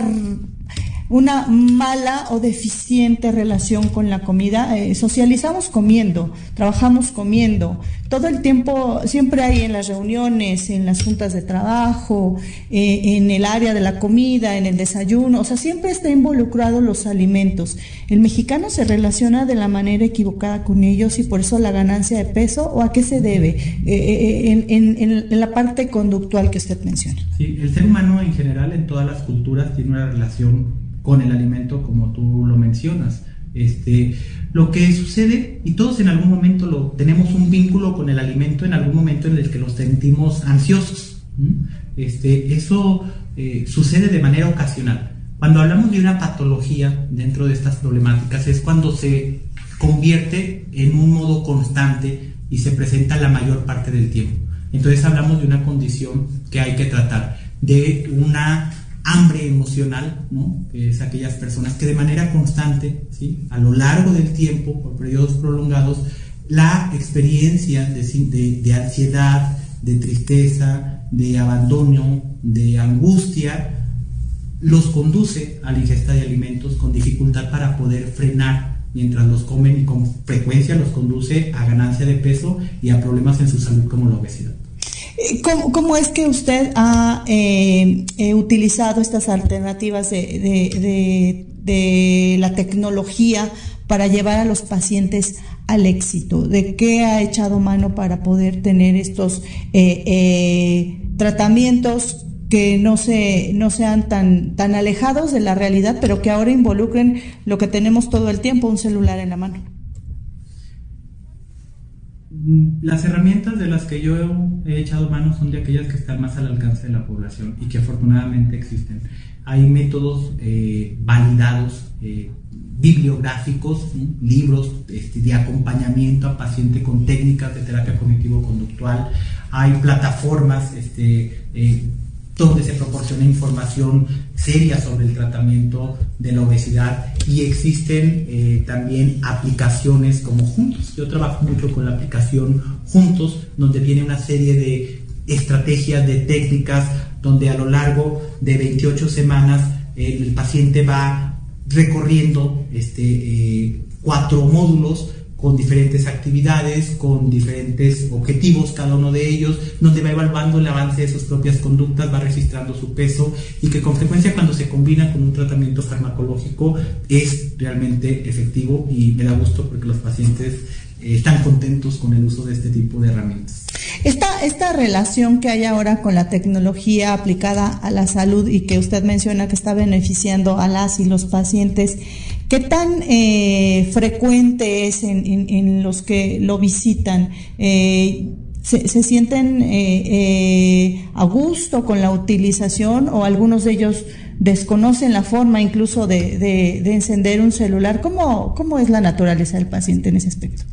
una mala o deficiente relación con la comida. Eh, socializamos comiendo, trabajamos comiendo. Todo el tiempo, siempre hay en las reuniones, en las juntas de trabajo, eh, en el área de la comida, en el desayuno, o sea, siempre está involucrado los alimentos. El mexicano se relaciona de la manera equivocada con ellos y por eso la ganancia de peso, ¿o a qué se debe eh, en, en la parte conductual que usted menciona? Sí, el ser humano en general en todas las culturas tiene una relación con el alimento como tú lo mencionas. Este, lo que sucede, y todos en algún momento lo, tenemos un vínculo con el alimento en algún momento en el que nos sentimos ansiosos. Este, eso eh, sucede de manera ocasional. Cuando hablamos de una patología dentro de estas problemáticas es cuando se convierte en un modo constante y se presenta la mayor parte del tiempo. Entonces hablamos de una condición que hay que tratar, de una hambre emocional, ¿no? que es aquellas personas que de manera constante, ¿sí? a lo largo del tiempo, por periodos prolongados, la experiencia de, de ansiedad, de tristeza, de abandono, de angustia, los conduce a la ingesta de alimentos con dificultad para poder frenar mientras los comen y con frecuencia los conduce a ganancia de peso y a problemas en su salud como la obesidad. Eh, ¿Cómo, es que usted ha eh, eh, utilizado estas alternativas de, de, la tecnología para llevar a los pacientes al éxito? ¿De qué ha echado mano para poder tener estos tratamientos que no, se, no sean tan, tan alejados de la realidad, pero que ahora involucren lo que tenemos todo el tiempo, un celular en la mano. Mm, las herramientas de las que yo he echado mano son de aquellas que están más al alcance de la población y que afortunadamente existen. Hay métodos eh, validados, eh, bibliográficos, libros este, de acompañamiento a paciente con técnicas de terapia cognitivo-conductual. Hay plataformas este, eh, donde se proporciona información seria sobre el tratamiento de la obesidad y existen eh, también aplicaciones como Juntos. Yo trabajo mucho con la aplicación Juntos, donde viene una serie de estrategias, de técnicas, donde a lo largo de 28 semanas el paciente va recorriendo este, eh, cuatro módulos con diferentes actividades, con diferentes objetivos, cada uno de ellos, donde va evaluando el avance de sus propias conductas, va registrando su peso y que con frecuencia cuando se combina con un tratamiento farmacológico es realmente efectivo y me da gusto porque los pacientes están contentos con el uso de este tipo de herramientas. Esta, esta relación que hay ahora con la tecnología aplicada a la salud y que usted menciona que está beneficiando a las y los pacientes, ¿Qué tan eh, frecuente es en, los que lo visitan? Eh, se, sienten eh, a gusto con la utilización o algunos de ellos desconocen la forma incluso de, encender un celular? ¿Cómo, ¿Cómo es la naturaleza del paciente en ese aspecto?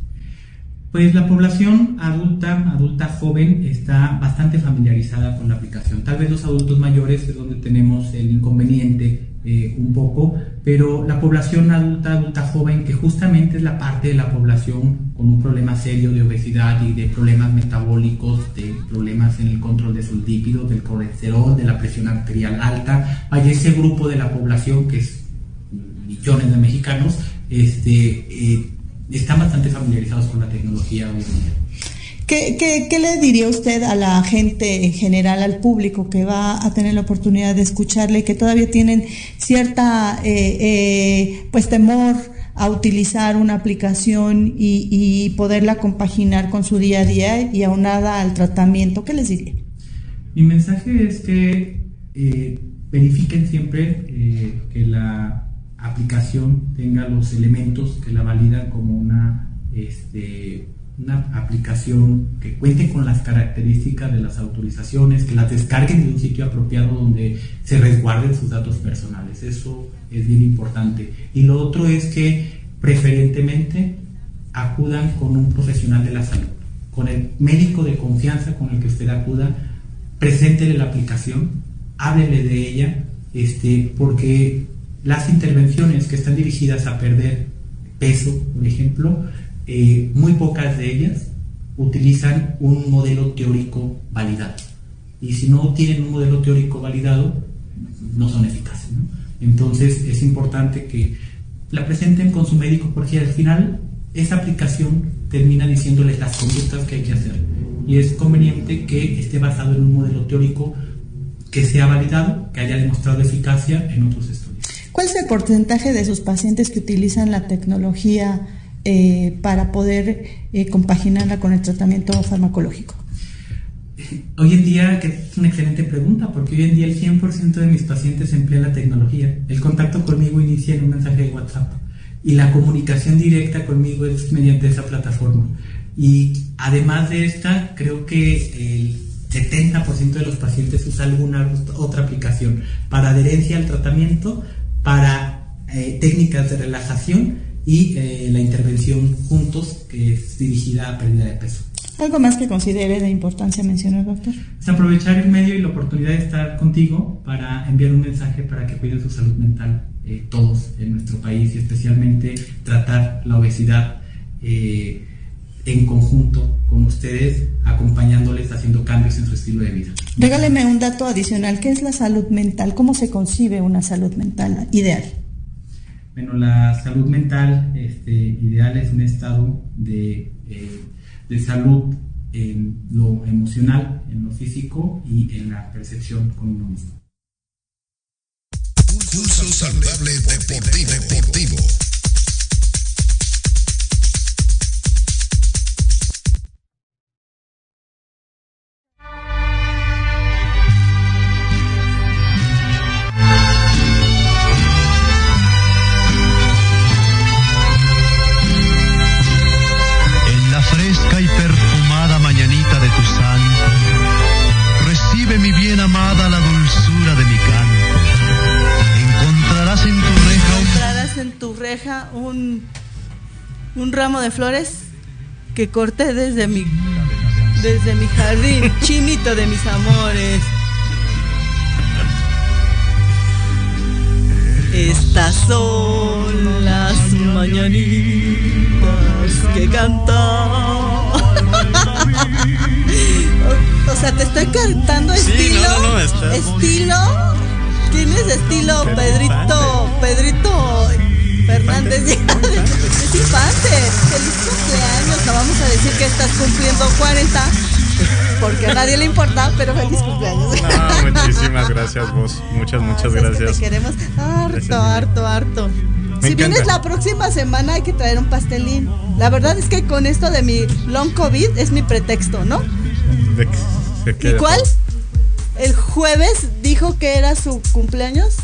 Pues la población adulta, adulta joven, está bastante familiarizada con la aplicación. Tal vez los adultos mayores es donde tenemos el inconveniente eh, un poco, pero la población adulta, adulta joven, que justamente es la parte de la población con un problema serio de obesidad y de problemas metabólicos, de problemas en el control de sus lípidos, del colesterol, de la presión arterial alta, hay ese grupo de la población que es millones de mexicanos, este, eh, están bastante familiarizados con la tecnología hoy en día. ¿Qué, le diría usted a la gente en general, al público que va a tener la oportunidad de escucharle y que todavía tienen cierta eh, eh, pues temor a utilizar una aplicación y, poderla compaginar con su día a día y aunada al tratamiento? ¿Qué les diría? Mi mensaje es que eh, verifiquen siempre que la aplicación tenga los elementos que la validan como una este, una aplicación que cuente con las características de las autorizaciones, que las descarguen de un sitio apropiado donde se resguarden sus datos personales. Eso es bien importante. Y lo otro es que preferentemente acudan con un profesional de la salud, con el médico de confianza con el que usted acuda, preséntele la aplicación, háblele de ella, este, porque las intervenciones que están dirigidas a perder peso, por ejemplo, eh, muy pocas de ellas utilizan un modelo teórico validado. Y si no tienen un modelo teórico validado, no son eficaces. Entonces es importante que la presenten con su médico porque al final esa aplicación termina diciéndoles las conductas que hay que hacer. Y es conveniente que esté basado en un modelo teórico que sea validado, que haya demostrado eficacia en otros estudios. ¿Cuál es el porcentaje de sus pacientes que utilizan la tecnología? Eh, para poder eh, compaginarla con el tratamiento farmacológico? Hoy en día, que es una excelente pregunta, porque hoy en día el 100% de mis pacientes emplean la tecnología. El contacto conmigo inicia en un mensaje de WhatsApp. y la comunicación directa conmigo es mediante esa plataforma. Y además de esta, creo que el 70% de los pacientes usa alguna otra aplicación para adherencia al tratamiento, para eh, técnicas de relajación y eh, la intervención juntos que es dirigida a pérdida de peso. ¿Algo más que considere de importancia mencionar, doctor? Es aprovechar el medio y la oportunidad de estar contigo para enviar un mensaje para que cuiden su salud mental eh, todos en nuestro país y especialmente tratar la obesidad eh, en conjunto con ustedes, acompañándoles, haciendo cambios en su estilo de vida. Regáleme un dato adicional. ¿Qué es la salud mental? ¿Cómo se concibe una salud mental ideal? Bueno, la salud mental este, ideal es un estado de, eh, de salud en lo emocional, en lo físico y en la percepción con uno mismo. Pulso saludable deportivo. deportivo. Un ramo de flores que corté desde mi, desde mi jardín, <laughs> chinito de mis amores. Estas son las mañanitas que cantan. O, <laughs> o sea, te estoy cantando estilo. no, no, Estilo. ¿Tienes estilo Pedrito? Pedrito Fernández. es <laughs> infante. Feliz cumpleaños. No vamos a decir que estás cumpliendo 40. Porque a nadie le importa, pero feliz cumpleaños. No, muchísimas gracias vos. Muchas, muchas que gracias. Te queremos harto, Gracias, harto, harto. Me si vienes la próxima semana hay que traer un pastelín. La verdad es que con esto de mi long COVID es mi pretexto, ¿no? ¿Y cuál? El jueves dijo que era su cumpleaños.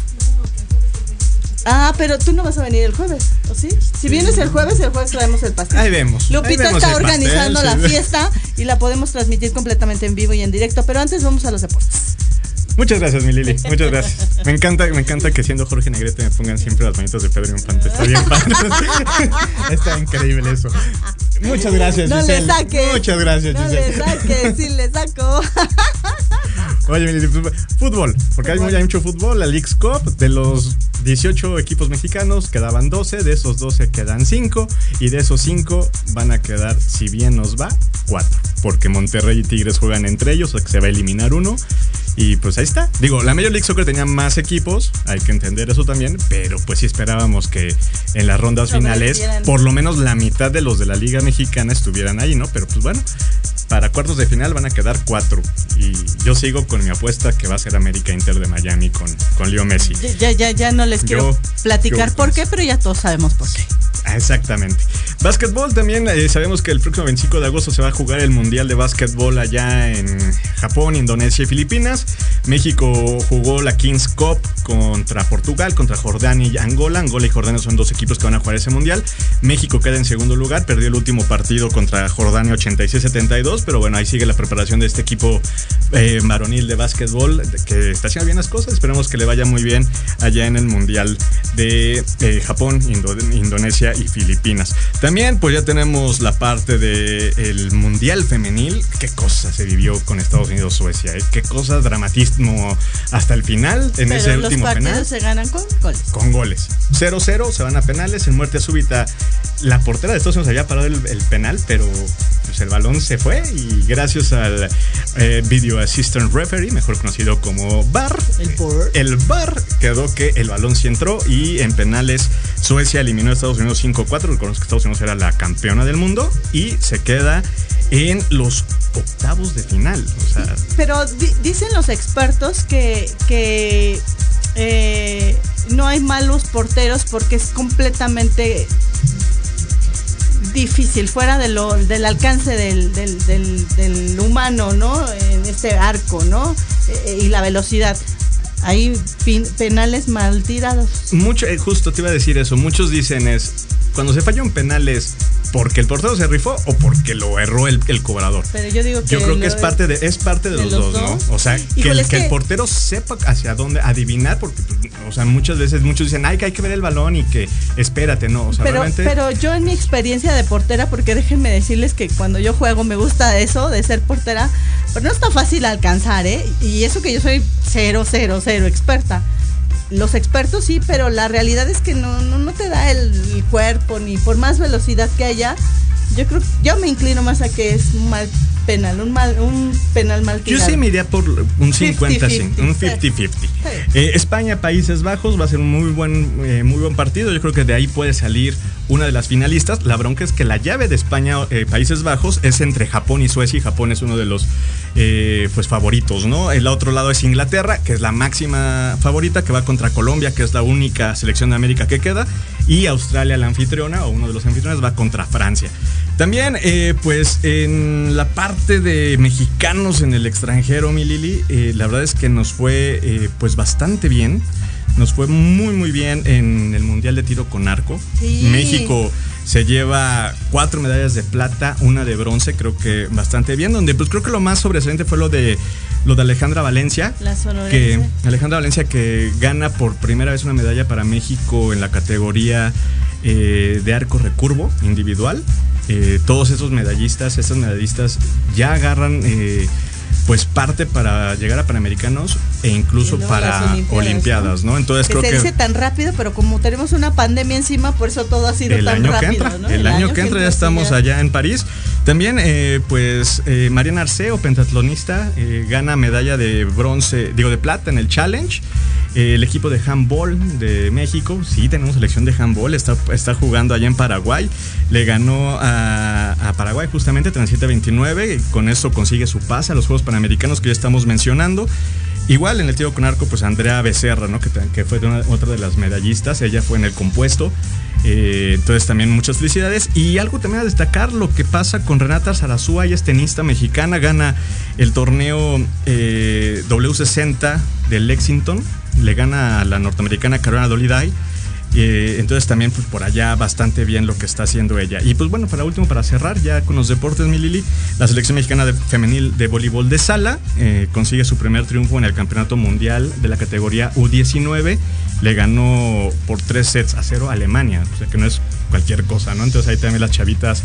Ah, pero tú no vas a venir el jueves, ¿o sí? Si vienes el jueves, el jueves traemos el pastel. Ahí vemos. Lupita ahí vemos está pastel, organizando sí. la fiesta y la podemos transmitir completamente en vivo y en directo, pero antes vamos a los deportes. Muchas gracias, mi Lili. Muchas gracias. Me encanta, me encanta que siendo Jorge Negrete me pongan siempre las manitas de Pedro Infante. Está bien padre. <laughs> Está increíble eso. Muchas gracias, No le saques. Muchas gracias, No Giselle. le saques, sí le saco. <laughs> Oye, fútbol, porque hay, hay mucho fútbol. La League's Cup, de los 18 equipos mexicanos, quedaban 12. De esos 12 quedan 5. Y de esos 5 van a quedar, si bien nos va, 4. Porque Monterrey y Tigres juegan entre ellos, o sea que se va a eliminar uno. Y pues ahí está. Digo, la Major League Soccer tenía más equipos, hay que entender eso también, pero pues sí esperábamos que en las rondas finales por lo menos la mitad de los de la Liga Mexicana estuvieran ahí, ¿no? Pero pues bueno, para cuartos de final van a quedar cuatro. Y yo sigo con mi apuesta que va a ser América Inter de Miami con, con Leo Messi. Ya, ya, ya, no les quiero Yo- platicar yo- por qué, pero ya todos sabemos por qué. Ah, Exactamente. Básquetbol también, eh, sabemos que el próximo 25 de agosto se va a jugar el Mundial de Básquetbol allá en Japón, Indonesia y Filipinas. México jugó la Kings Cup contra Portugal, contra Jordania y Angola. Angola y Jordania son dos equipos que van a jugar ese Mundial. México queda en segundo lugar, perdió el último partido contra Jordania 86-72, pero bueno, ahí sigue la preparación de este equipo eh, varonil de básquetbol que está haciendo bien las cosas. Esperemos que le vaya muy bien allá en el Mundial de eh, Japón, Indo- Indonesia y Filipinas. También pues ya tenemos la parte del Mundial femenil. Qué cosa se vivió con Estados Unidos Suecia, ¿eh? qué cosa dramatismo hasta el final en ese Pero los último penal se ganan con goles. con goles. 0-0, se van a penales. En muerte súbita, la portera de Estados Unidos había parado el, el penal, pero pues, el balón se fue. Y gracias al eh, Video Assistant Referee, mejor conocido como VAR, El el VAR quedó que el balón sí entró. Y en penales, Suecia eliminó a Estados Unidos 5-4. Recordemos que Estados Unidos era la campeona del mundo y se queda en los octavos de final. O sea, Pero di- dicen los expertos que, que eh, no hay malos porteros porque es completamente difícil, fuera de lo, del alcance del, del- del- del humano, ¿no? En este arco, ¿no? Eh, y la velocidad. hay penales mal tirados. Mucho, eh, justo te iba a decir eso. Muchos dicen es cuando se falla un penal es porque el portero se rifó o porque lo erró el, cobrador. Pero yo digo que yo creo que es parte de es parte de, los, dos, ¿no? O sea, que el, que, el, portero sepa hacia dónde adivinar porque o sea, muchas veces muchos dicen, "Ay, que hay que ver el balón y que espérate", no, o sea, pero, realmente Pero yo en mi experiencia de portera porque déjenme decirles que cuando yo juego me gusta eso de ser portera, pero no está fácil alcanzar, ¿eh? Y eso que yo soy cero cero cero experta los expertos sí, pero la realidad es que no, no, no te da el, cuerpo ni por más velocidad que haya. Yo creo, yo me inclino más a que es un mal penal, un mal, un penal mal tirado. Yo sí me iría por un 50 un 50-50. Eh, España, Países Bajos va a ser un muy buen, eh, muy buen partido. Yo creo que de ahí puede salir una de las finalistas. La bronca es que la llave de España, eh, Países Bajos, es entre Japón y Suecia. Y Japón es uno de los pues favoritos, ¿no? El otro lado es Inglaterra, que es la máxima favorita, que va contra Colombia, que es la única selección de América que queda. Y Australia, la anfitriona, o uno de los anfitriones, va contra Francia. También, pues en la parte de mexicanos en el extranjero, mi Lili, la verdad es que nos fue pues bastante bien. Nos fue muy, muy bien en el Mundial de Tiro con Arco. México se lleva cuatro medallas de plata, una de bronce, creo que bastante bien, donde pues creo que lo más sobresaliente fue lo de lo de Alejandra Valencia. La que Alejandra Valencia que gana por primera vez una medalla para México en la categoría eh, de arco recurvo individual. Eh, todos esos medallistas, esas medallistas ya agarran eh, pues parte para llegar a Panamericanos e incluso para Olimpiadas, ¿no? Entonces que creo se que dice tan rápido, pero como tenemos una pandemia encima, por eso todo ha sido el tan año rápido. Que entra, el, año, que entra ya estamos allá en París. También, eh, pues, eh, Mariana Arceo, pentatlonista, eh, gana medalla de bronce, digo, de plata en el Challenge. el equipo de handball de México, sí, tenemos selección de handball, está, está jugando allá en Paraguay. Le ganó a, a Paraguay justamente 37-29, con eso consigue su pase a los Juegos Panamericanos que ya estamos mencionando. Igual en el tiro con arco, pues Andrea Becerra, ¿no? que, fue otra de las medallistas, ella fue en el compuesto. Eh, entonces también muchas felicidades. Y algo también a destacar, lo que pasa con Renata Zarazúa, ella es tenista mexicana, gana el torneo eh, W60 de Lexington, le gana a la norteamericana Carolina Doliday eh, entonces también pues, por allá bastante bien lo que está haciendo ella. Y pues bueno, para último, para cerrar ya con los deportes, mi Lili, la selección mexicana de, femenil de voleibol de sala eh, consigue su primer triunfo en el Campeonato Mundial de la categoría U19. Le ganó por tres sets a cero a Alemania, o sea que no es cualquier cosa, ¿no? Entonces ahí también las chavitas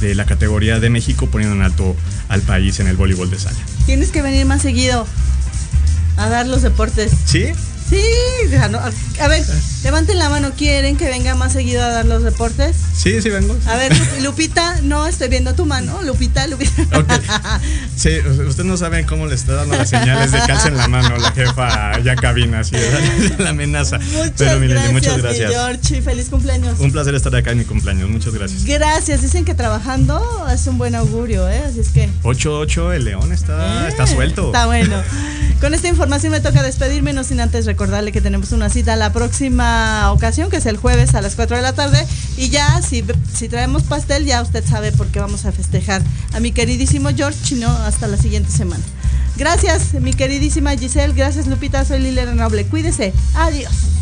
de la categoría de México poniendo en alto al país en el voleibol de sala. Tienes que venir más seguido a dar los deportes. ¿Sí? Sí, a ver, levanten la mano, ¿quieren que venga más seguido a dar los reportes? Sí, sí vengo. A ver, Lupita, no estoy viendo tu mano, Lupita, Lupita. Sí, ustedes no saben cómo le está dando las señales de calza en la mano la jefa ya cabina, así <laughs> la amenaza. Muchas Pero gracias, muchas gracias. George, feliz cumpleaños. Un placer estar acá en mi cumpleaños, muchas gracias. Gracias, dicen que trabajando es un buen augurio, ¿eh? Así es que. 8-8, el león está, está suelto. Está bueno. <laughs> Con esta información me toca despedirme, no sin antes recordar recordarle que tenemos una cita la próxima ocasión, que es el jueves a las 4 de la tarde. Y ya, si, si traemos pastel, ya usted sabe por qué vamos a festejar a mi queridísimo George Chino hasta la siguiente semana. Gracias, mi queridísima Giselle. Gracias, Lupita. Soy Liliana Noble. Cuídese. Adiós.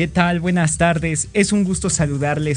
¿Qué tal? Buenas tardes. Es un gusto saludarles